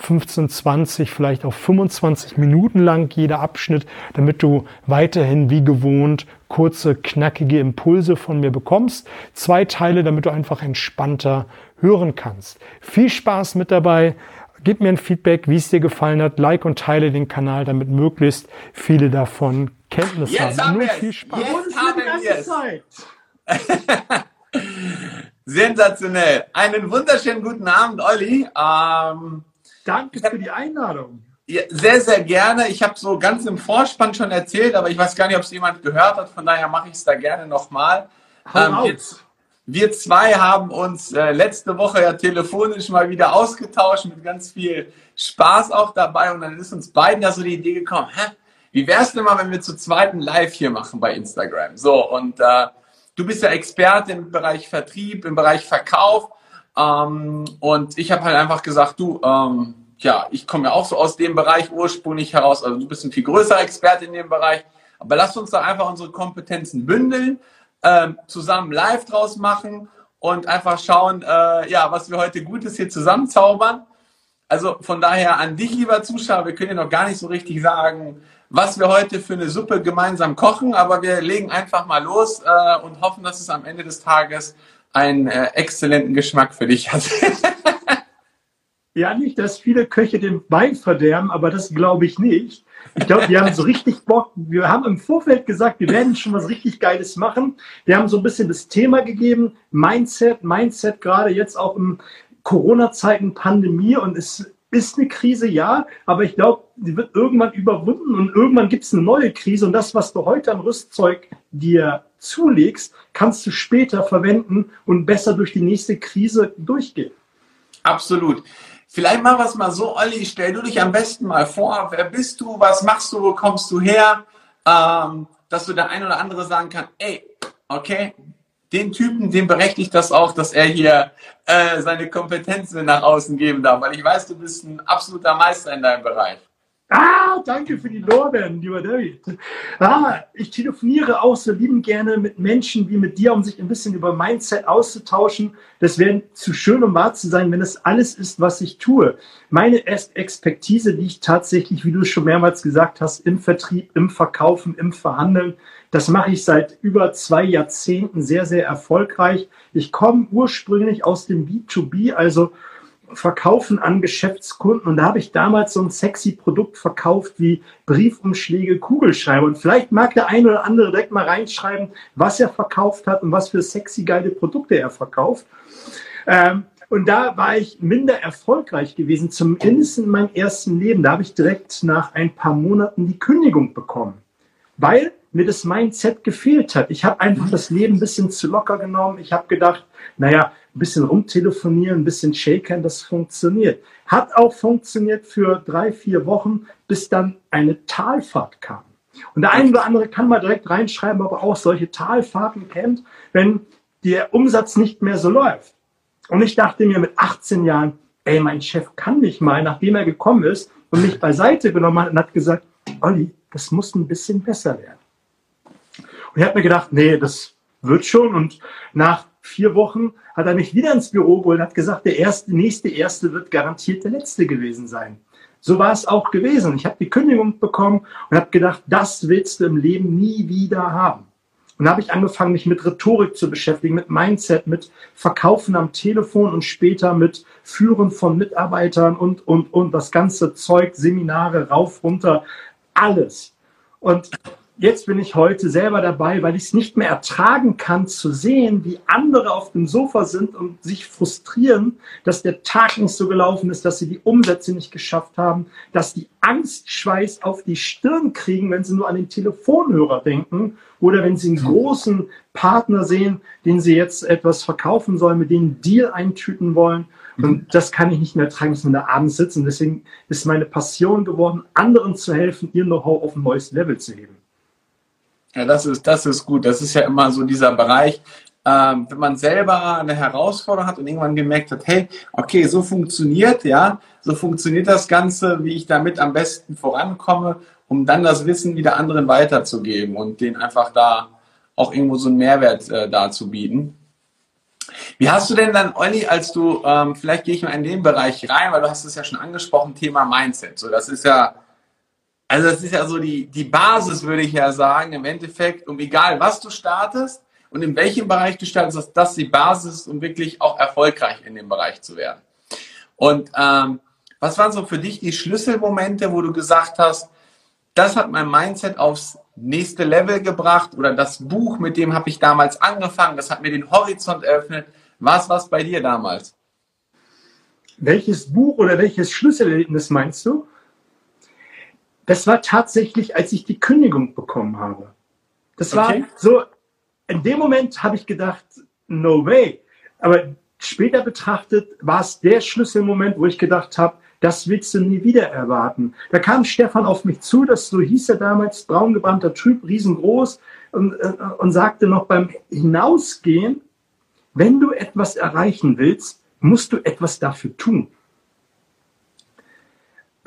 15, 20, vielleicht auch 25 Minuten lang jeder Abschnitt, damit du weiterhin wie gewohnt kurze, knackige Impulse von mir bekommst. Zwei Teile, damit du einfach entspannter hören kannst. Viel Spaß mit dabei. Gib mir ein Feedback, wie es dir gefallen hat. Like und teile den Kanal, damit möglichst viele davon Kenntnis Jetzt haben. haben Nur wir viel. Spaß. Jetzt haben wir es. Sensationell. Einen wunderschönen guten Abend, Olli. Ähm, Danke für die Einladung. ja, sehr, sehr gerne. Ich habe so ganz im Vorspann schon erzählt, aber ich weiß gar nicht, ob es jemand gehört hat. Von daher mache ich es da gerne nochmal. Hau wir, zwei haben uns äh, letzte Woche ja telefonisch mal wieder ausgetauscht mit ganz viel Spaß auch dabei. Und dann ist uns beiden da so die Idee gekommen, hä? Wie wär's denn mal, wenn wir zu zweiten Live hier machen bei Instagram? So, und äh, du bist ja Experte im Bereich Vertrieb, im Bereich Verkauf. Ähm, und ich habe halt einfach gesagt, du, ähm, ja, ich komme ja auch so aus dem Bereich ursprünglich heraus. Also du bist ein viel größerer Experte in dem Bereich. Aber lass uns da einfach unsere Kompetenzen bündeln, ähm, zusammen live draus machen und einfach schauen, äh, ja, was wir heute Gutes hier zusammenzaubern. Also von daher an dich, lieber Zuschauer, wir können ja noch gar nicht so richtig sagen, was wir heute für eine Suppe gemeinsam kochen, aber wir legen einfach mal los äh, und hoffen, dass es am Ende des Tages einen äh, exzellenten Geschmack für dich hat. Ja, nicht, dass viele Köche den Wein verderben, aber das glaube ich nicht. Ich glaube, wir haben so richtig Bock. Wir haben im Vorfeld gesagt, wir werden schon was richtig Geiles machen. Wir haben so ein bisschen das Thema gegeben, Mindset, Mindset gerade jetzt auch im Corona-Zeiten, Pandemie und es ist eine Krise, ja, aber ich glaube, die wird irgendwann überwunden und irgendwann gibt es eine neue Krise und das, was du heute an Rüstzeug dir zulegst, kannst du später verwenden und besser durch die nächste Krise durchgehen. Absolut. Vielleicht machen wir es mal so, Olli, stell du dich am besten mal vor, wer bist du, was machst du, wo kommst du her, ähm, dass du der ein oder andere sagen kann, ey, okay, den Typen, dem berechtigt das auch, dass er hier äh, seine Kompetenzen nach außen geben darf, weil ich weiß, du bist ein absoluter Meister in deinem Bereich. Ah, danke für die Lorbeeren, lieber David. Ah, ich telefoniere auch so lieben gerne mit Menschen wie mit dir, um sich ein bisschen über Mindset auszutauschen. Das wäre zu schön, um wahr zu sein, wenn es alles ist, was ich tue. Meine Ex- Expertise liegt tatsächlich, wie du schon mehrmals gesagt hast, im Vertrieb, im Verkaufen, im Verhandeln. Das mache ich seit über zwei Jahrzehnten sehr, sehr erfolgreich. Ich komme ursprünglich aus dem B2B, also verkaufen an Geschäftskunden. Und da habe ich damals so ein sexy Produkt verkauft wie Briefumschläge, Kugelschreiber. Und vielleicht mag der eine oder andere direkt mal reinschreiben, was er verkauft hat und was für sexy geile Produkte er verkauft. Ähm, und da war ich minder erfolgreich gewesen, zumindest in meinem ersten Leben. Da habe ich direkt nach ein paar Monaten die Kündigung bekommen, weil mir das Mindset gefehlt hat. Ich habe einfach das Leben ein bisschen zu locker genommen. Ich habe gedacht, naja, ein bisschen rumtelefonieren, ein bisschen shakern, das funktioniert. Hat auch funktioniert für drei, vier Wochen, bis dann eine Talfahrt kam. Und der eine oder andere kann mal direkt reinschreiben, ob er auch solche Talfahrten kennt, wenn der Umsatz nicht mehr so läuft. Und ich dachte mir mit 18 Jahren, ey, mein Chef kann mich mal, nachdem er gekommen ist und mich beiseite genommen hat und hat gesagt, Olli, das muss ein bisschen besser werden. Und ich habe mir gedacht, nee, das wird schon. Und nach vier Wochen hat er mich wieder ins Büro geholt und hat gesagt, der erste, nächste Erste wird garantiert der Letzte gewesen sein. So war es auch gewesen. Ich habe die Kündigung bekommen und habe gedacht, das willst du im Leben nie wieder haben. Und da habe ich angefangen, mich mit Rhetorik zu beschäftigen, mit Mindset, mit Verkaufen am Telefon und später mit Führen von Mitarbeitern und, und, und das ganze Zeug, Seminare, rauf, runter, alles. Und jetzt bin ich heute selber dabei, weil ich es nicht mehr ertragen kann zu sehen, wie andere auf dem Sofa sind und sich frustrieren, dass der Tag nicht so gelaufen ist, dass sie die Umsätze nicht geschafft haben, dass die Angstschweiß auf die Stirn kriegen, wenn sie nur an den Telefonhörer denken oder wenn sie einen großen Partner sehen, den sie jetzt etwas verkaufen sollen, mit denen einen Deal eintüten wollen. Mhm. Und das kann ich nicht mehr tragen, dass man da abends sitzt. Und deswegen ist meine Passion geworden, anderen zu helfen, ihr Know-how auf ein neues Level zu heben. Ja, das ist, das ist gut. Das ist ja immer so dieser Bereich, ähm, wenn man selber eine Herausforderung hat und irgendwann gemerkt hat, hey, okay, so funktioniert, ja, so funktioniert das Ganze, wie ich damit am besten vorankomme, um dann das Wissen wieder anderen weiterzugeben und denen einfach da auch irgendwo so einen Mehrwert äh, darzubieten. Wie hast du denn dann, Olli, als du, ähm, vielleicht gehe ich mal in den Bereich rein, weil du hast es ja schon angesprochen, Thema Mindset. So, das ist ja, also das ist ja so die, die Basis, würde ich ja sagen, im Endeffekt, um egal was du startest, und in welchem Bereich du startest, dass das die Basis ist, um wirklich auch erfolgreich in dem Bereich zu werden. Und ähm, was waren so für dich die Schlüsselmomente, wo du gesagt hast, das hat mein Mindset aufs nächste Level gebracht oder das Buch, mit dem habe ich damals angefangen, das hat mir den Horizont eröffnet. Was war es bei dir damals? Welches Buch oder welches Schlüsselerlebnis meinst du? Das war tatsächlich, als ich die Kündigung bekommen habe. Das war okay. so in dem Moment habe ich gedacht, no way. Aber später betrachtet war es der Schlüsselmoment, wo ich gedacht habe, das willst du nie wieder erwarten. Da kam Stefan auf mich zu, das so hieß er damals, braungebrannter Typ, riesengroß, und, äh, und sagte noch beim Hinausgehen, wenn du etwas erreichen willst, musst du etwas dafür tun.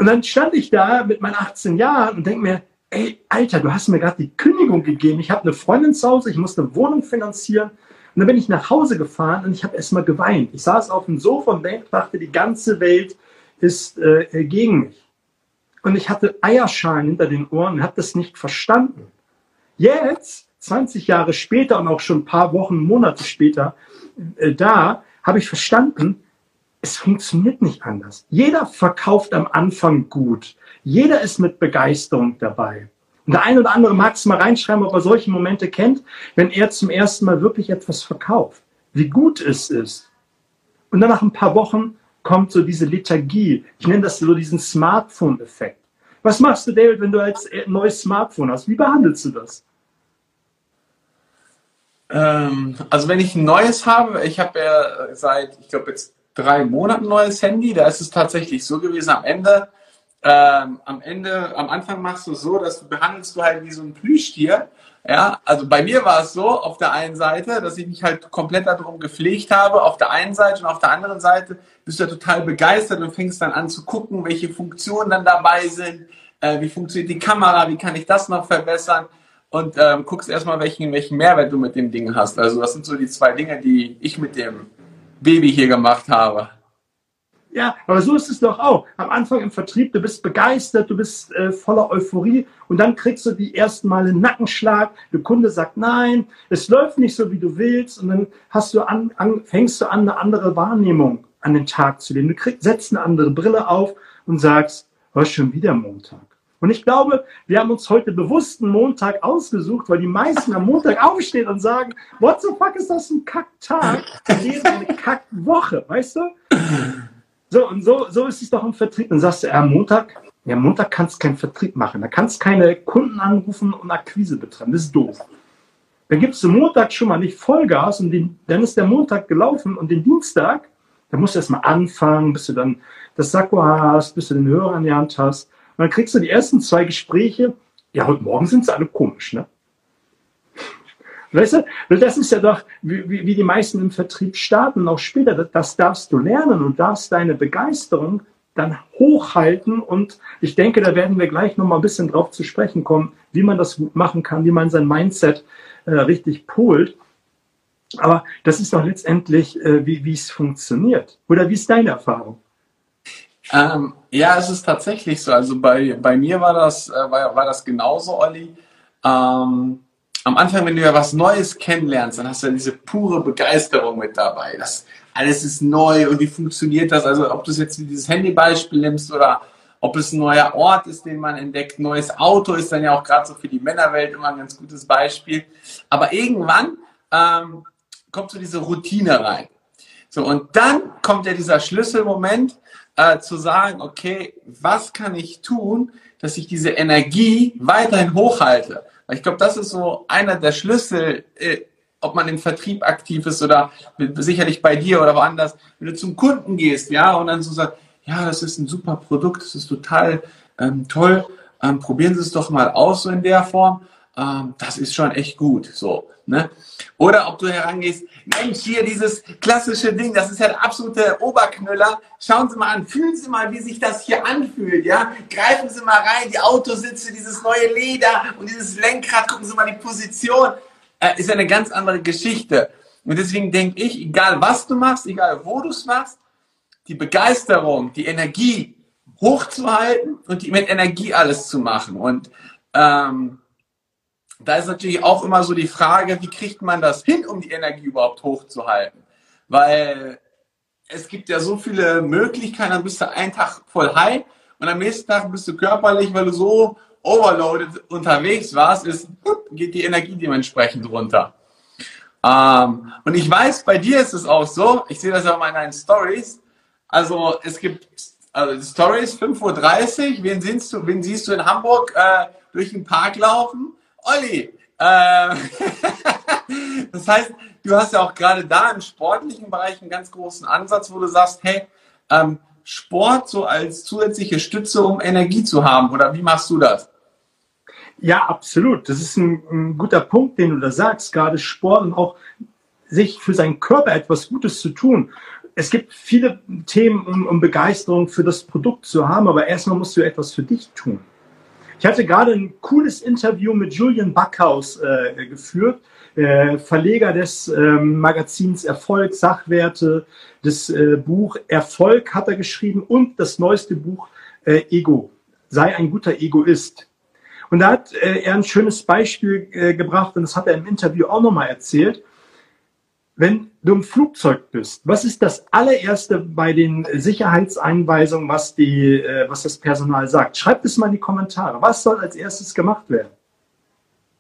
Und dann stand ich da mit meinen 18 Jahren und denke mir, ey, Alter, du hast mir gerade die Kündigung gegeben. Ich habe eine Freundin zu Hause, ich muss eine Wohnung finanzieren. Und dann bin ich nach Hause gefahren und ich habe erstmal geweint. Ich saß auf dem Sofa und dachte, die ganze Welt ist äh, gegen mich. Und ich hatte Eierschalen hinter den Ohren und habe das nicht verstanden. Jetzt, 20 Jahre später und auch schon ein paar Wochen, Monate später, äh, da habe ich verstanden, es funktioniert nicht anders. Jeder verkauft am Anfang gut. Jeder ist mit Begeisterung dabei. Und der eine oder andere mag es mal reinschreiben, ob er solche Momente kennt, wenn er zum ersten Mal wirklich etwas verkauft. Wie gut es ist. Und dann nach ein paar Wochen kommt so diese Lethargie. Ich nenne das so diesen Smartphone-Effekt. Was machst du, David, wenn du als neues Smartphone hast? Wie behandelst du das? Ähm, also wenn ich ein neues habe, ich habe ja seit, ich glaube jetzt drei Monaten neues Handy, da ist es tatsächlich so gewesen, am Ende ähm, am Ende, am Anfang machst du so, dass du behandelst du halt wie so ein Plüschtier. Ja, also bei mir war es so, auf der einen Seite, dass ich mich halt komplett darum gepflegt habe, auf der einen Seite und auf der anderen Seite bist du ja total begeistert und fängst dann an zu gucken, welche Funktionen dann dabei sind, äh, wie funktioniert die Kamera, wie kann ich das noch verbessern und ähm, guckst erstmal, welchen, welchen Mehrwert du mit dem Ding hast. Also das sind so die zwei Dinge, die ich mit dem Baby hier gemacht habe. Ja, aber so ist es doch auch. Am Anfang im Vertrieb, du bist begeistert, du bist äh, voller Euphorie und dann kriegst du die ersten Male einen Nackenschlag. Der Kunde sagt nein, es läuft nicht so, wie du willst und dann hast du an, an, fängst du an, eine andere Wahrnehmung an den Tag zu legen. Du kriegst, setzt eine andere Brille auf und sagst, was schon wieder Montag. Und ich glaube, wir haben uns heute bewusst einen Montag ausgesucht, weil die meisten am Montag aufstehen und sagen, what the fuck ist das ein Kacktag? Leben eine Kackwoche, weißt du? So, und so, so ist es doch im Vertrieb. Dann sagst du, ja, Montag, ja, Montag kannst du keinen Vertrieb machen. Da kannst du keine Kunden anrufen und Akquise betreiben. Das ist doof. Dann gibst du Montag schon mal nicht Vollgas und den, dann ist der Montag gelaufen und den Dienstag, da musst du erstmal anfangen, bis du dann das Sakko hast, bis du den Hörer an die Hand hast. Und dann kriegst du die ersten zwei Gespräche. Ja, heute Morgen sind sie alle komisch, ne? Weißt du, das ist ja doch, wie, wie die meisten im Vertrieb starten, auch später, das darfst du lernen und darfst deine Begeisterung dann hochhalten und ich denke, da werden wir gleich nochmal ein bisschen drauf zu sprechen kommen, wie man das gut machen kann, wie man sein Mindset äh, richtig polt. Aber das ist doch letztendlich, äh, wie es funktioniert. Oder wie ist deine Erfahrung? Ähm, ja, es ist tatsächlich so. Also bei, bei mir war das, äh, war, war das genauso, Olli. Ähm, am Anfang, wenn du ja was Neues kennenlernst, dann hast du ja diese pure Begeisterung mit dabei. Das alles ist neu und wie funktioniert das? Also ob du es jetzt dieses Handybeispiel nimmst oder ob es ein neuer Ort ist, den man entdeckt, neues Auto ist dann ja auch gerade so für die Männerwelt immer ein ganz gutes Beispiel. Aber irgendwann ähm, kommt so diese Routine rein. So, und dann kommt ja dieser Schlüsselmoment, äh, zu sagen, okay, was kann ich tun, dass ich diese Energie weiterhin hochhalte? Weil ich glaube, das ist so einer der Schlüssel, äh, ob man im Vertrieb aktiv ist oder sicherlich bei dir oder woanders, wenn du zum Kunden gehst, ja, und dann so sagst, ja, das ist ein super Produkt, das ist total ähm, toll, ähm, probieren Sie es doch mal aus so in der Form, ähm, das ist schon echt gut, so, ne? Oder ob du herangehst, Mensch, hier dieses klassische Ding, das ist ja der absolute Oberknüller. Schauen Sie mal an, fühlen Sie mal, wie sich das hier anfühlt, ja? Greifen Sie mal rein, die Autositze, dieses neue Leder und dieses Lenkrad, gucken Sie mal die Position. Äh, ist eine ganz andere Geschichte. Und deswegen denke ich, egal was du machst, egal wo du es machst, die Begeisterung, die Energie hochzuhalten und die mit Energie alles zu machen. Und ähm, da ist natürlich auch immer so die Frage, wie kriegt man das hin, um die Energie überhaupt hochzuhalten? Weil es gibt ja so viele Möglichkeiten, dann bist du einen Tag voll high und am nächsten Tag bist du körperlich, weil du so overloaded unterwegs warst, ist, geht die Energie dementsprechend runter. Ähm, und ich weiß, bei dir ist es auch so, ich sehe das ja auch mal in deinen Stories, also es gibt also Stories 5.30 Uhr, wen siehst du, wen siehst du in Hamburg äh, durch den Park laufen? Olli, äh, das heißt, du hast ja auch gerade da im sportlichen Bereich einen ganz großen Ansatz, wo du sagst, hey, ähm, Sport so als zusätzliche Stütze, um Energie zu haben, oder wie machst du das? Ja, absolut. Das ist ein, ein guter Punkt, den du da sagst, gerade Sport und auch sich für seinen Körper etwas Gutes zu tun. Es gibt viele Themen, um, um Begeisterung für das Produkt zu haben, aber erstmal musst du etwas für dich tun. Ich hatte gerade ein cooles Interview mit Julian Backhaus äh, geführt, äh, Verleger des äh, Magazins Erfolg, Sachwerte, das äh, Buch Erfolg hat er geschrieben und das neueste Buch äh, Ego, sei ein guter Egoist. Und da hat äh, er ein schönes Beispiel gebracht und das hat er im Interview auch nochmal erzählt wenn du im Flugzeug bist, was ist das allererste bei den Sicherheitseinweisungen, was, die, äh, was das Personal sagt? Schreib es mal in die Kommentare. Was soll als erstes gemacht werden?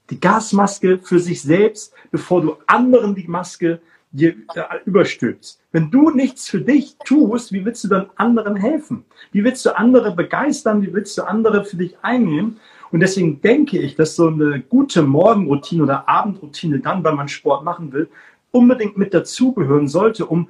Die Gasmaske für sich selbst, bevor du anderen die Maske dir äh, überstülpst. Wenn du nichts für dich tust, wie willst du dann anderen helfen? Wie willst du andere begeistern? Wie willst du andere für dich einnehmen? Und deswegen denke ich, dass so eine gute Morgenroutine oder Abendroutine dann, wenn man Sport machen will, unbedingt mit dazugehören sollte, um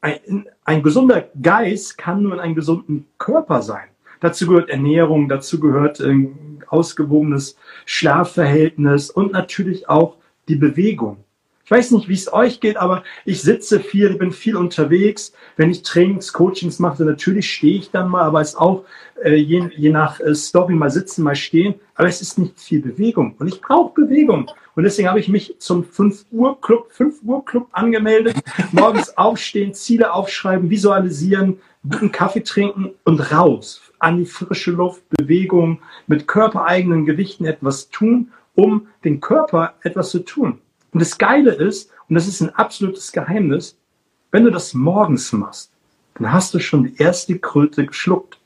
ein, ein gesunder Geist kann nur in einem gesunden Körper sein. Dazu gehört Ernährung, dazu gehört ein ausgewogenes Schlafverhältnis und natürlich auch die Bewegung. Ich weiß nicht, wie es euch geht, aber ich sitze viel, bin viel unterwegs. Wenn ich Trainings, Coachings mache, natürlich stehe ich dann mal, aber es ist auch äh, je, je nach äh, Story mal sitzen, mal stehen. Aber es ist nicht viel Bewegung und ich brauche Bewegung. Und deswegen habe ich mich zum 5 Uhr Club, 5 Uhr Club angemeldet. Morgens aufstehen, Ziele aufschreiben, visualisieren, guten Kaffee trinken und raus an die frische Luft, Bewegung, mit körpereigenen Gewichten etwas tun, um den Körper etwas zu tun. Und das Geile ist, und das ist ein absolutes Geheimnis, wenn du das morgens machst, dann hast du schon die erste Kröte geschluckt.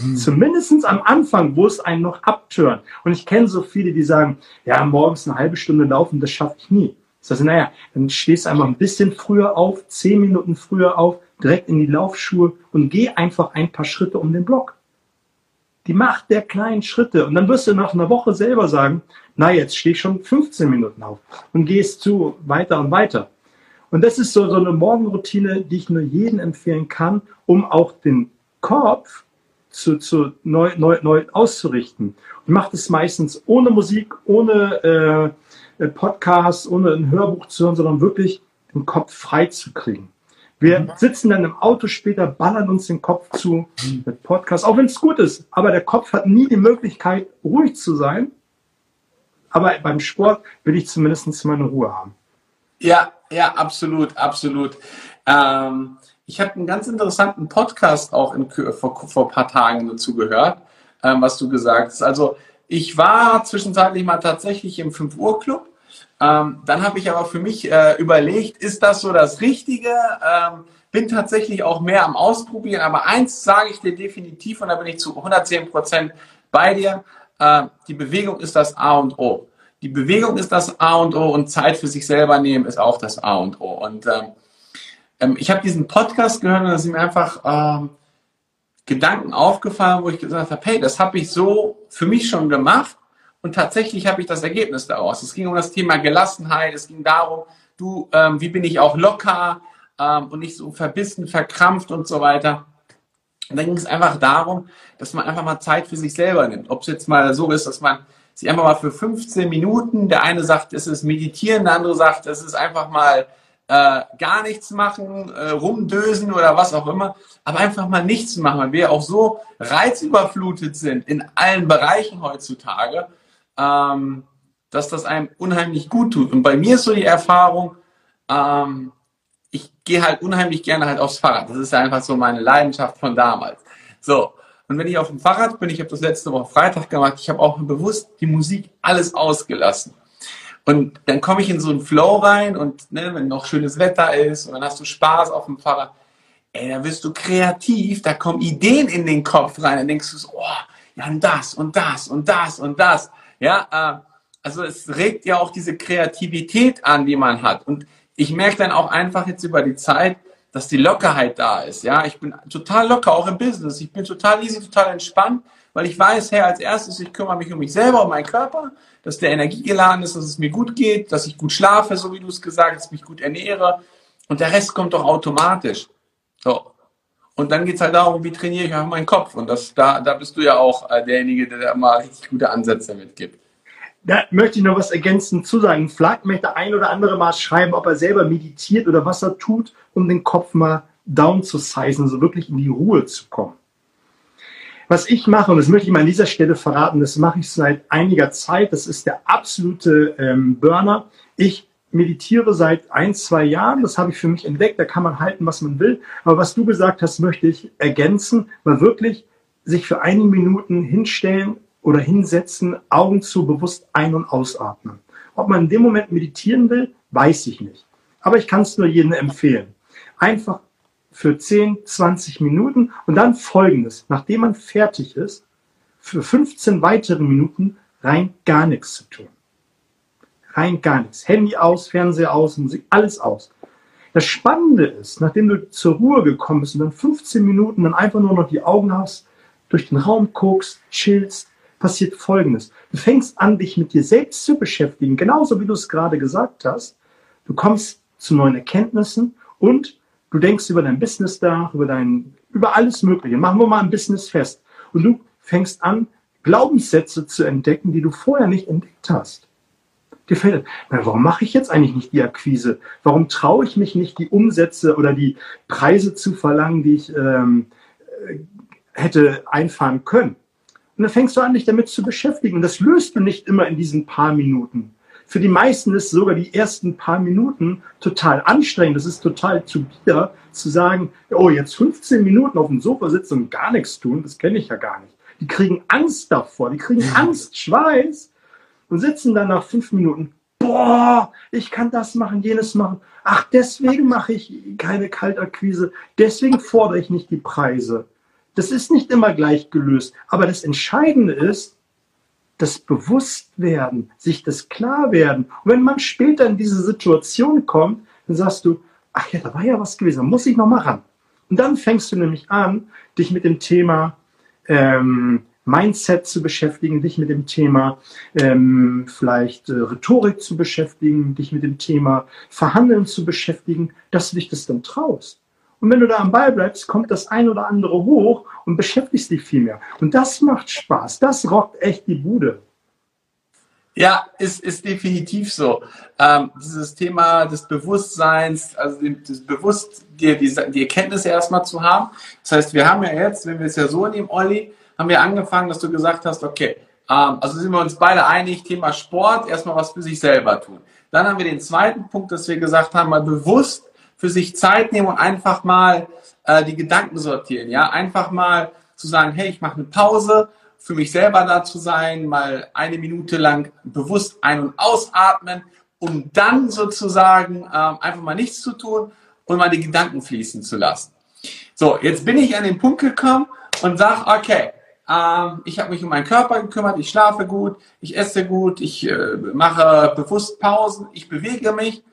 Mhm. Zumindest am Anfang, wo es einen noch abtören. Und ich kenne so viele, die sagen, ja, morgens eine halbe Stunde laufen, das schaffe ich nie. Das heißt, naja, dann stehst du einfach ein bisschen früher auf, zehn Minuten früher auf, direkt in die Laufschuhe und geh einfach ein paar Schritte um den Block die Macht der kleinen Schritte. Und dann wirst du nach einer Woche selber sagen, na, jetzt stehe ich schon 15 Minuten auf und gehst zu weiter und weiter. Und das ist so, so eine Morgenroutine, die ich nur jedem empfehlen kann, um auch den Kopf zu, zu neu, neu, neu auszurichten. Und macht es meistens ohne Musik, ohne äh, Podcast, ohne ein Hörbuch zu hören, sondern wirklich den Kopf frei zu kriegen. Wir mhm. sitzen dann im Auto später, ballern uns den Kopf zu mit Podcast, auch wenn es gut ist. Aber der Kopf hat nie die Möglichkeit, ruhig zu sein. Aber beim Sport will ich zumindest meine Ruhe haben. Ja, ja, absolut, absolut. Ähm, ich habe einen ganz interessanten Podcast auch in, vor, vor ein paar Tagen dazu gehört, ähm, was du gesagt hast. Also ich war zwischenzeitlich mal tatsächlich im 5 Uhr Club ähm, dann habe ich aber für mich äh, überlegt, ist das so das Richtige? Ähm, bin tatsächlich auch mehr am Ausprobieren, aber eins sage ich dir definitiv und da bin ich zu 110 Prozent bei dir. Äh, die Bewegung ist das A und O. Die Bewegung ist das A und O und Zeit für sich selber nehmen ist auch das A und O. Und ähm, ähm ich habe diesen Podcast gehört und da sind mir einfach ähm, Gedanken aufgefallen, wo ich gesagt habe, hey, das habe ich so für mich schon gemacht und tatsächlich habe ich das Ergebnis daraus. Es ging um das Thema Gelassenheit, es ging darum, du, ähm, wie bin ich auch locker ähm, und nicht so verbissen, verkrampft und so weiter. Und dann ging es einfach darum, dass man einfach mal Zeit für sich selber nimmt. Ob es jetzt mal so ist, dass man sich einfach mal für 15 Minuten, der eine sagt, es ist meditieren, der andere sagt, es ist einfach mal äh, gar nichts machen, äh, rumdösen oder was auch immer, aber einfach mal nichts machen, weil wir auch so reizüberflutet sind in allen Bereichen heutzutage, ähm, dass das einem unheimlich gut tut. Und bei mir ist so die Erfahrung, ähm, ich gehe halt unheimlich gerne halt aufs Fahrrad. Das ist ja einfach so meine Leidenschaft von damals. So, und wenn ich auf dem Fahrrad bin, ich habe das letzte Woche Freitag gemacht, ich habe auch bewusst die Musik alles ausgelassen. Und dann komme ich in so einen Flow rein und ne, wenn noch schönes Wetter ist und dann hast du Spaß auf dem Fahrrad, ey, da wirst du kreativ, da kommen Ideen in den Kopf rein, dann denkst du so, oh, ja, und das und das und das und das. Ja, äh, also es regt ja auch diese Kreativität an, die man hat. Und ich merke dann auch einfach jetzt über die Zeit, dass die Lockerheit da ist. Ja, ich bin total locker, auch im Business. Ich bin total easy, total entspannt, weil ich weiß, hey, als erstes, ich kümmere mich um mich selber, um meinen Körper, dass der Energie geladen ist, dass es mir gut geht, dass ich gut schlafe, so wie du es gesagt hast, mich gut ernähre. Und der Rest kommt doch automatisch. So. Und dann geht es halt darum, wie trainiere ich einfach meinen Kopf. Und das, da, da bist du ja auch äh, derjenige, der da mal richtig gute Ansätze mitgibt. Da möchte ich noch was ergänzend zu sagen. Vielleicht möchte ein oder andere mal schreiben, ob er selber meditiert oder was er tut, um den Kopf mal down zu sizen, so wirklich in die Ruhe zu kommen. Was ich mache, und das möchte ich mal an dieser Stelle verraten, das mache ich seit einiger Zeit, das ist der absolute ähm, Burner. Ich meditiere seit ein, zwei Jahren, das habe ich für mich entdeckt, da kann man halten, was man will. Aber was du gesagt hast, möchte ich ergänzen, mal wirklich sich für einige Minuten hinstellen oder hinsetzen, Augen zu, bewusst ein- und ausatmen. Ob man in dem Moment meditieren will, weiß ich nicht. Aber ich kann es nur jedem empfehlen. Einfach für 10, 20 Minuten und dann folgendes. Nachdem man fertig ist, für 15 weitere Minuten rein gar nichts zu tun. Rein gar nichts. Handy aus, Fernseher aus, Musik, alles aus. Das Spannende ist, nachdem du zur Ruhe gekommen bist und dann 15 Minuten dann einfach nur noch die Augen hast, durch den Raum guckst, chillst, passiert Folgendes. Du fängst an, dich mit dir selbst zu beschäftigen, genauso wie du es gerade gesagt hast. Du kommst zu neuen Erkenntnissen und du denkst über dein Business nach, über dein, über alles Mögliche. Machen wir mal ein Business fest. Und du fängst an, Glaubenssätze zu entdecken, die du vorher nicht entdeckt hast. Dir fällt, na, warum mache ich jetzt eigentlich nicht die Akquise? Warum traue ich mich nicht, die Umsätze oder die Preise zu verlangen, die ich ähm, äh, hätte einfahren können? Und dann fängst du an, dich damit zu beschäftigen. Und das löst du nicht immer in diesen paar Minuten. Für die meisten ist sogar die ersten paar Minuten total anstrengend. Das ist total zu bieder, zu sagen, oh, jetzt 15 Minuten auf dem Sofa sitzen und gar nichts tun. Das kenne ich ja gar nicht. Die kriegen Angst davor. Die kriegen Angst, Schweiß und sitzen dann nach fünf Minuten, boah, ich kann das machen, jenes machen. Ach, deswegen mache ich keine Kaltakquise. Deswegen fordere ich nicht die Preise. Das ist nicht immer gleich gelöst. Aber das Entscheidende ist, das Bewusstwerden, sich das Klarwerden. Und wenn man später in diese Situation kommt, dann sagst du, ach ja, da war ja was gewesen, da muss ich noch mal ran. Und dann fängst du nämlich an, dich mit dem Thema ähm, Mindset zu beschäftigen, dich mit dem Thema ähm, vielleicht äh, Rhetorik zu beschäftigen, dich mit dem Thema Verhandeln zu beschäftigen, dass du dich das dann traust. Und wenn du da am Ball bleibst, kommt das ein oder andere hoch und beschäftigst dich viel mehr. Und das macht Spaß. Das rockt echt die Bude. Ja, ist, ist definitiv so. Ähm, dieses Thema des Bewusstseins, also das Bewusst, die, die, die Erkenntnisse erstmal zu haben. Das heißt, wir haben ja jetzt, wenn wir es ja so nehmen, Olli, haben wir angefangen, dass du gesagt hast, okay, ähm, also sind wir uns beide einig, Thema Sport, erstmal was für sich selber tun. Dann haben wir den zweiten Punkt, dass wir gesagt haben, mal bewusst für sich Zeit nehmen und einfach mal äh, die Gedanken sortieren. Ja, einfach mal zu sagen, hey, ich mache eine Pause, für mich selber da zu sein, mal eine Minute lang bewusst ein- und ausatmen, um dann sozusagen ähm, einfach mal nichts zu tun und mal die Gedanken fließen zu lassen. So, jetzt bin ich an den Punkt gekommen und sage, okay, ähm, ich habe mich um meinen Körper gekümmert, ich schlafe gut, ich esse gut, ich äh, mache bewusst Pausen, ich bewege mich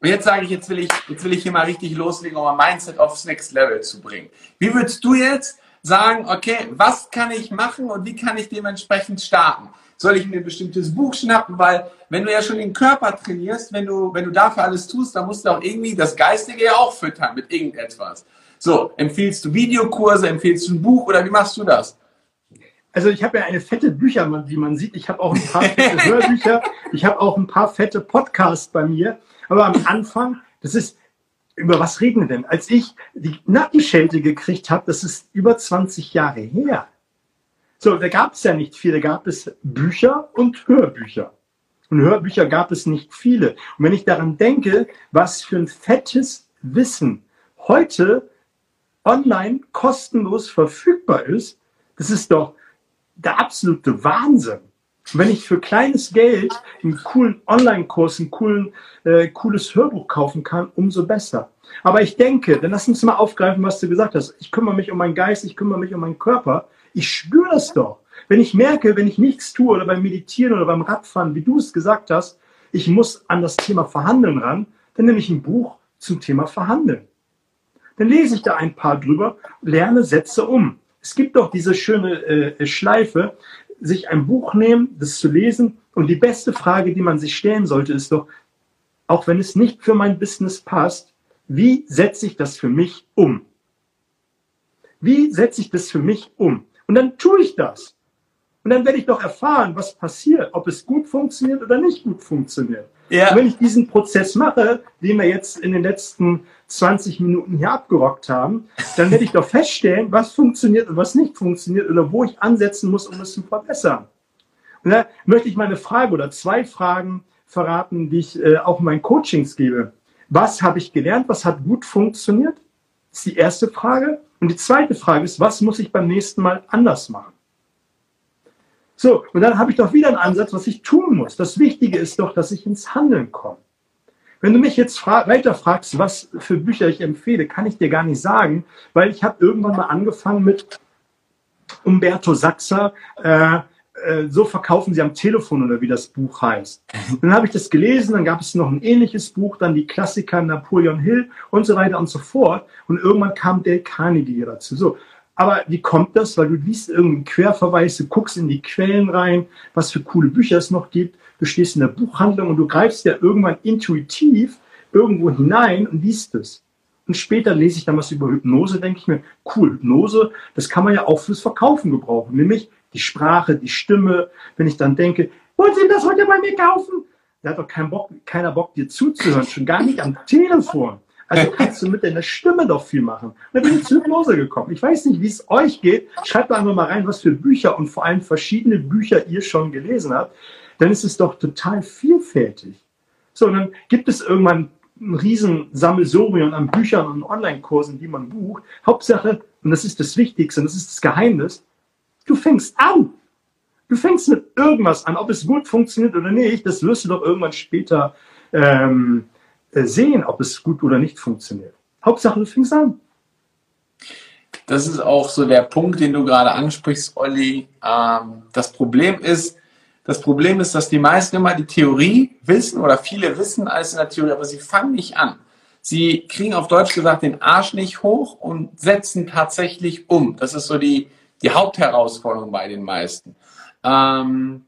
und jetzt sage ich, jetzt will ich, jetzt will ich hier mal richtig loslegen, um mein Mindset aufs Next Level zu bringen. Wie würdest du jetzt sagen, okay, was kann ich machen und wie kann ich dementsprechend starten? Soll ich mir ein bestimmtes Buch schnappen? Weil wenn du ja schon den Körper trainierst, wenn du, wenn du dafür alles tust, dann musst du auch irgendwie das Geistige ja auch füttern mit irgendetwas. So, empfiehlst du Videokurse, empfiehlst du ein Buch oder wie machst du das? Also ich habe ja eine fette Bücher, wie man sieht. Ich habe auch ein paar fette Hörbücher. Ich habe auch ein paar fette Podcasts bei mir. Aber am Anfang, das ist, über was reden wir denn? Als ich die Nackenschelte gekriegt habe, das ist über 20 Jahre her. So, da gab es ja nicht viel. Da gab es Bücher und Hörbücher. Und Hörbücher gab es nicht viele. Und wenn ich daran denke, was für ein fettes Wissen heute online kostenlos verfügbar ist, das ist doch der absolute Wahnsinn. Wenn ich für kleines Geld einen coolen Online-Kurs, ein coolen, äh, cooles Hörbuch kaufen kann, umso besser. Aber ich denke, dann lass uns mal aufgreifen, was du gesagt hast. Ich kümmere mich um meinen Geist, ich kümmere mich um meinen Körper. Ich spüre das doch. Wenn ich merke, wenn ich nichts tue oder beim Meditieren oder beim Radfahren, wie du es gesagt hast, ich muss an das Thema Verhandeln ran, dann nehme ich ein Buch zum Thema Verhandeln. Dann lese ich da ein paar drüber, lerne Sätze um. Es gibt doch diese schöne äh, Schleife, sich ein Buch nehmen, das zu lesen. Und die beste Frage, die man sich stellen sollte, ist doch, auch wenn es nicht für mein Business passt, wie setze ich das für mich um? Wie setze ich das für mich um? Und dann tue ich das. Und dann werde ich doch erfahren, was passiert, ob es gut funktioniert oder nicht gut funktioniert. Ja. Und wenn ich diesen Prozess mache, den wir jetzt in den letzten 20 Minuten hier abgerockt haben, dann werde ich doch feststellen, was funktioniert und was nicht funktioniert oder wo ich ansetzen muss, um es zu verbessern. Und da möchte ich mal eine Frage oder zwei Fragen verraten, die ich äh, auch in meinen Coachings gebe. Was habe ich gelernt? Was hat gut funktioniert? Das ist die erste Frage. Und die zweite Frage ist, was muss ich beim nächsten Mal anders machen? So, und dann habe ich doch wieder einen Ansatz, was ich tun muss. Das Wichtige ist doch, dass ich ins Handeln komme. Wenn du mich jetzt fra weiter fragst, was für Bücher ich empfehle, kann ich dir gar nicht sagen, weil ich habe irgendwann mal angefangen mit Umberto Sachser, äh, äh, so verkaufen sie am Telefon oder wie das Buch heißt. Dann habe ich das gelesen, dann gab es noch ein ähnliches Buch, dann die Klassiker Napoleon Hill und so weiter und so fort. Und irgendwann kam Dale Carnegie dazu. So, aber wie kommt das? Weil du liest irgendeinen Querverweis, du guckst in die Quellen rein, was für coole Bücher es noch gibt. Du stehst in der Buchhandlung und du greifst ja irgendwann intuitiv irgendwo hinein und liest es. Und später lese ich dann was über Hypnose, denke ich mir, cool, Hypnose, das kann man ja auch fürs Verkaufen gebrauchen. Nämlich die Sprache, die Stimme. Wenn ich dann denke, wollen Sie das heute bei mir kaufen? Da hat doch kein Bock, keiner Bock, dir zuzuhören, schon gar nicht am Telefon. Also kannst du mit deiner Stimme doch viel machen. Dann bin ich zu Hypnose gekommen. Ich weiß nicht, wie es euch geht. Schreibt doch einfach mal rein, was für Bücher und vor allem verschiedene Bücher ihr schon gelesen habt. Dann ist es doch total vielfältig. So, und dann gibt es irgendwann ein riesen Sammelsurium an Büchern und Online-Kursen, die man bucht. Hauptsache, und das ist das Wichtigste, und das ist das Geheimnis, du fängst an. Du fängst mit irgendwas an, ob es gut funktioniert oder nicht, das wirst du doch irgendwann später ähm, äh, sehen, ob es gut oder nicht funktioniert. Hauptsache, du fängst an. Das ist auch so der Punkt, den du gerade ansprichst, Olli. Ähm, das Problem ist, das Problem ist, dass die meisten immer die Theorie wissen oder viele wissen alles in der Theorie, aber sie fangen nicht an. Sie kriegen auf Deutsch gesagt den Arsch nicht hoch und setzen tatsächlich um. Das ist so die, die Hauptherausforderung bei den meisten. Ähm,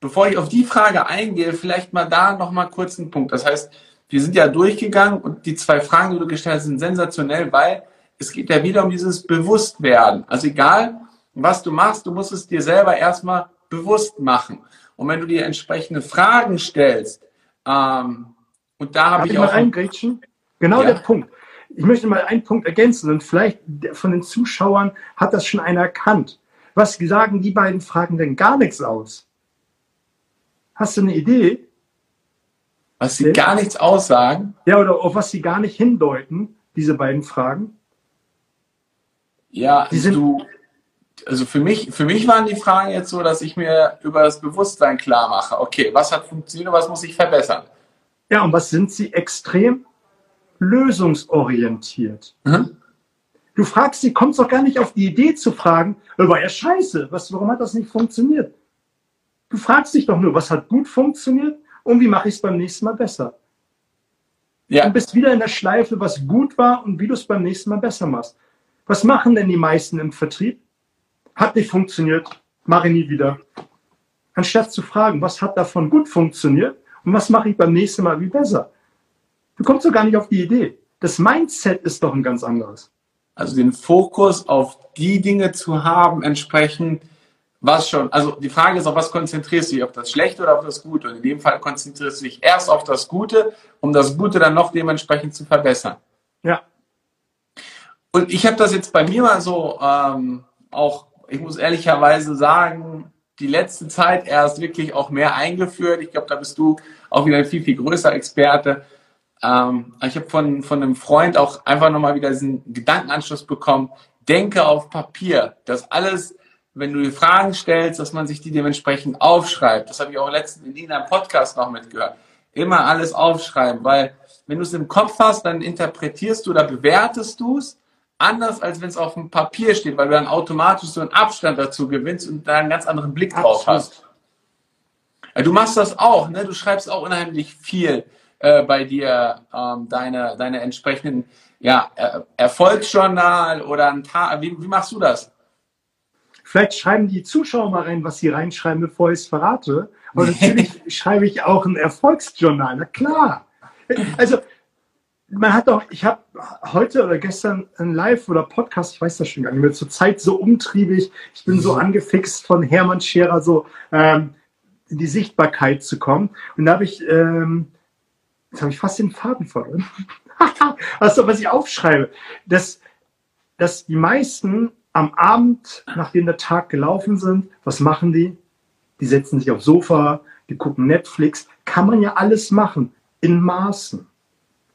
bevor ich auf die Frage eingehe, vielleicht mal da noch mal kurz einen Punkt. Das heißt, wir sind ja durchgegangen und die zwei Fragen, die du gestellt hast, sind sensationell, weil es geht ja wieder um dieses Bewusstwerden. Also egal, was du machst, du musst es dir selber erstmal bewusst machen. Und wenn du dir entsprechende Fragen stellst, ähm, und da habe ich, ich auch. Mal eingrätschen? Genau ja. der Punkt. Ich möchte mal einen Punkt ergänzen und vielleicht von den Zuschauern hat das schon einer erkannt. Was sagen die beiden Fragen denn gar nichts aus? Hast du eine Idee? Was sie gar nichts aussagen? Ja, oder auf was sie gar nicht hindeuten, diese beiden Fragen? Ja, die sind, du, also für mich, für mich waren die Fragen jetzt so, dass ich mir über das Bewusstsein klar mache. Okay, was hat funktioniert und was muss ich verbessern? Ja, und was sind sie extrem lösungsorientiert? Mhm. Du fragst sie, kommst doch gar nicht auf die Idee zu fragen, war ja scheiße, was, warum hat das nicht funktioniert? Du fragst dich doch nur, was hat gut funktioniert und wie mache ich es beim nächsten Mal besser. Ja. Du bist wieder in der Schleife, was gut war und wie du es beim nächsten Mal besser machst. Was machen denn die meisten im Vertrieb? Hat nicht funktioniert, mache ich nie wieder. anstatt zu fragen, was hat davon gut funktioniert und was mache ich beim nächsten Mal wie besser. Du kommst doch gar nicht auf die Idee. Das Mindset ist doch ein ganz anderes. Also den Fokus auf die Dinge zu haben, entsprechend, was schon, also die Frage ist, auf was konzentrierst du dich, auf das Schlechte oder auf das Gute? Und in dem Fall konzentrierst du dich erst auf das Gute, um das Gute dann noch dementsprechend zu verbessern. Ja. Und ich habe das jetzt bei mir mal so ähm, auch, ich muss ehrlicherweise sagen, die letzte Zeit erst wirklich auch mehr eingeführt. Ich glaube, da bist du auch wieder ein viel, viel größer Experte. Ähm, ich habe von, von einem Freund auch einfach nochmal wieder diesen Gedankenanschluss bekommen. Denke auf Papier. Das alles, wenn du die Fragen stellst, dass man sich die dementsprechend aufschreibt. Das habe ich auch letztens in einem Podcast noch mitgehört. Immer alles aufschreiben, weil wenn du es im Kopf hast, dann interpretierst du oder bewertest du es anders, als wenn es auf dem Papier steht, weil du dann automatisch so einen Abstand dazu gewinnst und da einen ganz anderen Blick drauf hast. Du machst das auch, ne? Du schreibst auch unheimlich viel äh, bei dir ähm, deine, deine entsprechenden ja, Erfolgsjournal oder ein Tag. Wie, wie machst du das? Vielleicht schreiben die Zuschauer mal rein, was sie reinschreiben, bevor ich es verrate. Aber natürlich schreibe ich auch ein Erfolgsjournal. Na klar. Also man hat doch, ich habe heute oder gestern ein Live oder Podcast, ich weiß das schon gar nicht mehr, zur Zeit so umtriebig, ich bin so mhm. angefixt von Hermann Scherer, so ähm, in die Sichtbarkeit zu kommen. Und da habe ich, ähm, jetzt habe ich fast den Faden verloren. also, was ich aufschreibe, dass, dass die meisten am Abend, nachdem der Tag gelaufen sind, was machen die? Die setzen sich aufs Sofa, die gucken Netflix. Kann man ja alles machen, in Maßen.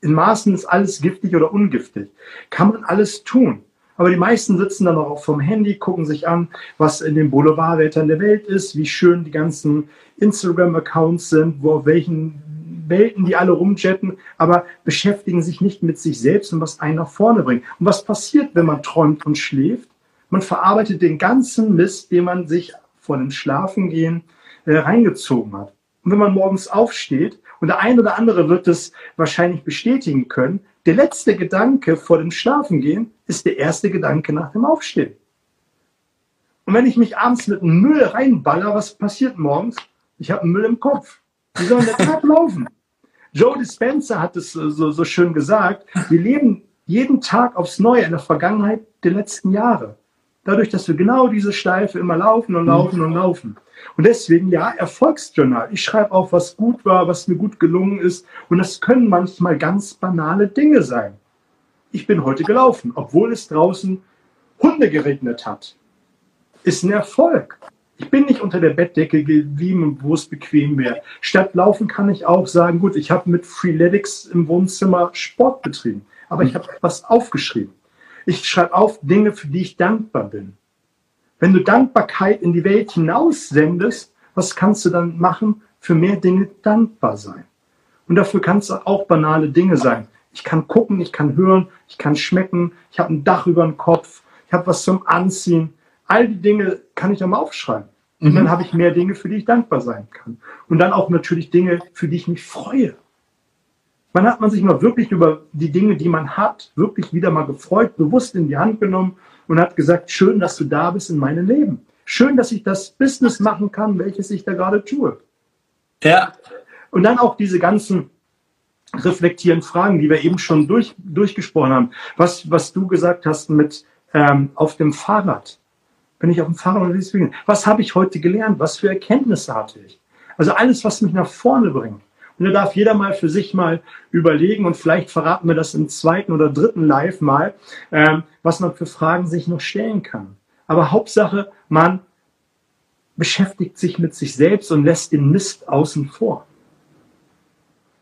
In Maßen ist alles giftig oder ungiftig. Kann man alles tun. Aber die meisten sitzen dann auch vom Handy, gucken sich an, was in den Boulevardwettern der Welt ist, wie schön die ganzen Instagram-Accounts sind, wo auf welchen Welten die alle rumjetten, aber beschäftigen sich nicht mit sich selbst und was einen nach vorne bringt. Und was passiert, wenn man träumt und schläft? Man verarbeitet den ganzen Mist, den man sich vor dem Schlafengehen äh, reingezogen hat. Und wenn man morgens aufsteht, und der ein oder andere wird es wahrscheinlich bestätigen können, der letzte Gedanke vor dem Schlafengehen ist der erste Gedanke nach dem Aufstehen. Und wenn ich mich abends mit einem Müll reinballer, was passiert morgens? Ich habe Müll im Kopf. Wie soll der Tag laufen? Joe Dispenza hat es so, so schön gesagt. Wir leben jeden Tag aufs Neue in der Vergangenheit der letzten Jahre. Dadurch, dass wir genau diese Schleife immer laufen und laufen und laufen. Und deswegen, ja, Erfolgsjournal. Ich schreibe auf, was gut war, was mir gut gelungen ist. Und das können manchmal ganz banale Dinge sein. Ich bin heute gelaufen, obwohl es draußen Hunde geregnet hat. Ist ein Erfolg. Ich bin nicht unter der Bettdecke geblieben, wo es bequem wäre. Statt laufen kann ich auch sagen, gut, ich habe mit Freeletics im Wohnzimmer Sport betrieben. Aber ich habe was aufgeschrieben. Ich schreibe auf Dinge, für die ich dankbar bin. Wenn du Dankbarkeit in die Welt hinaus sendest, was kannst du dann machen? Für mehr Dinge dankbar sein. Und dafür kannst du auch banale Dinge sein. Ich kann gucken, ich kann hören, ich kann schmecken, ich habe ein Dach über dem Kopf, ich habe was zum Anziehen. All die Dinge kann ich dann mal aufschreiben. Und mhm. dann habe ich mehr Dinge, für die ich dankbar sein kann. Und dann auch natürlich Dinge, für die ich mich freue. Wann hat man sich mal wirklich über die Dinge, die man hat, wirklich wieder mal gefreut, bewusst in die Hand genommen und hat gesagt, schön, dass du da bist in meinem Leben. Schön, dass ich das Business machen kann, welches ich da gerade tue. Ja. Und dann auch diese ganzen reflektierenden Fragen, die wir eben schon durch, durchgesprochen haben. Was, was du gesagt hast mit ähm, auf dem Fahrrad. Wenn ich auf dem Fahrrad unterwegs bin, was habe ich heute gelernt? Was für Erkenntnisse hatte ich? Also alles, was mich nach vorne bringt. Und da darf jeder mal für sich mal überlegen und vielleicht verraten wir das im zweiten oder dritten Live mal, ähm, was man für Fragen sich noch stellen kann. Aber Hauptsache, man beschäftigt sich mit sich selbst und lässt den Mist außen vor.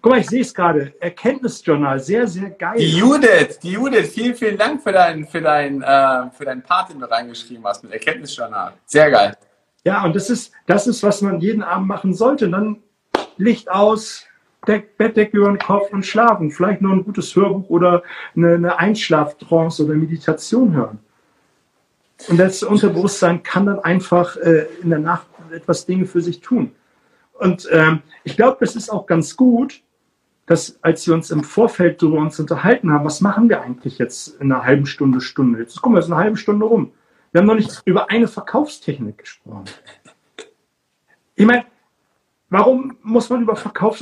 Guck mal, ich sehe es gerade. Erkenntnisjournal, sehr, sehr geil. Die Judith, die Judith, vielen, vielen Dank für deinen für dein, äh, für deinen Part, den du reingeschrieben hast mit Erkenntnisjournal. Sehr geil. Ja, und das ist, das ist, was man jeden Abend machen sollte. dann Licht aus, Deck, Bettdecke über den Kopf und schlafen. Vielleicht nur ein gutes Hörbuch oder eine, eine Einschlaftrance oder Meditation hören. Und das Unterbewusstsein kann dann einfach äh, in der Nacht etwas Dinge für sich tun. Und ähm, ich glaube, es ist auch ganz gut, dass als wir uns im Vorfeld darüber uns unterhalten haben, was machen wir eigentlich jetzt in einer halben Stunde, Stunde? Jetzt kommen wir jetzt eine halbe Stunde rum. Wir haben noch nicht über eine Verkaufstechnik gesprochen Ich meine, warum muss man über Verkaufs-,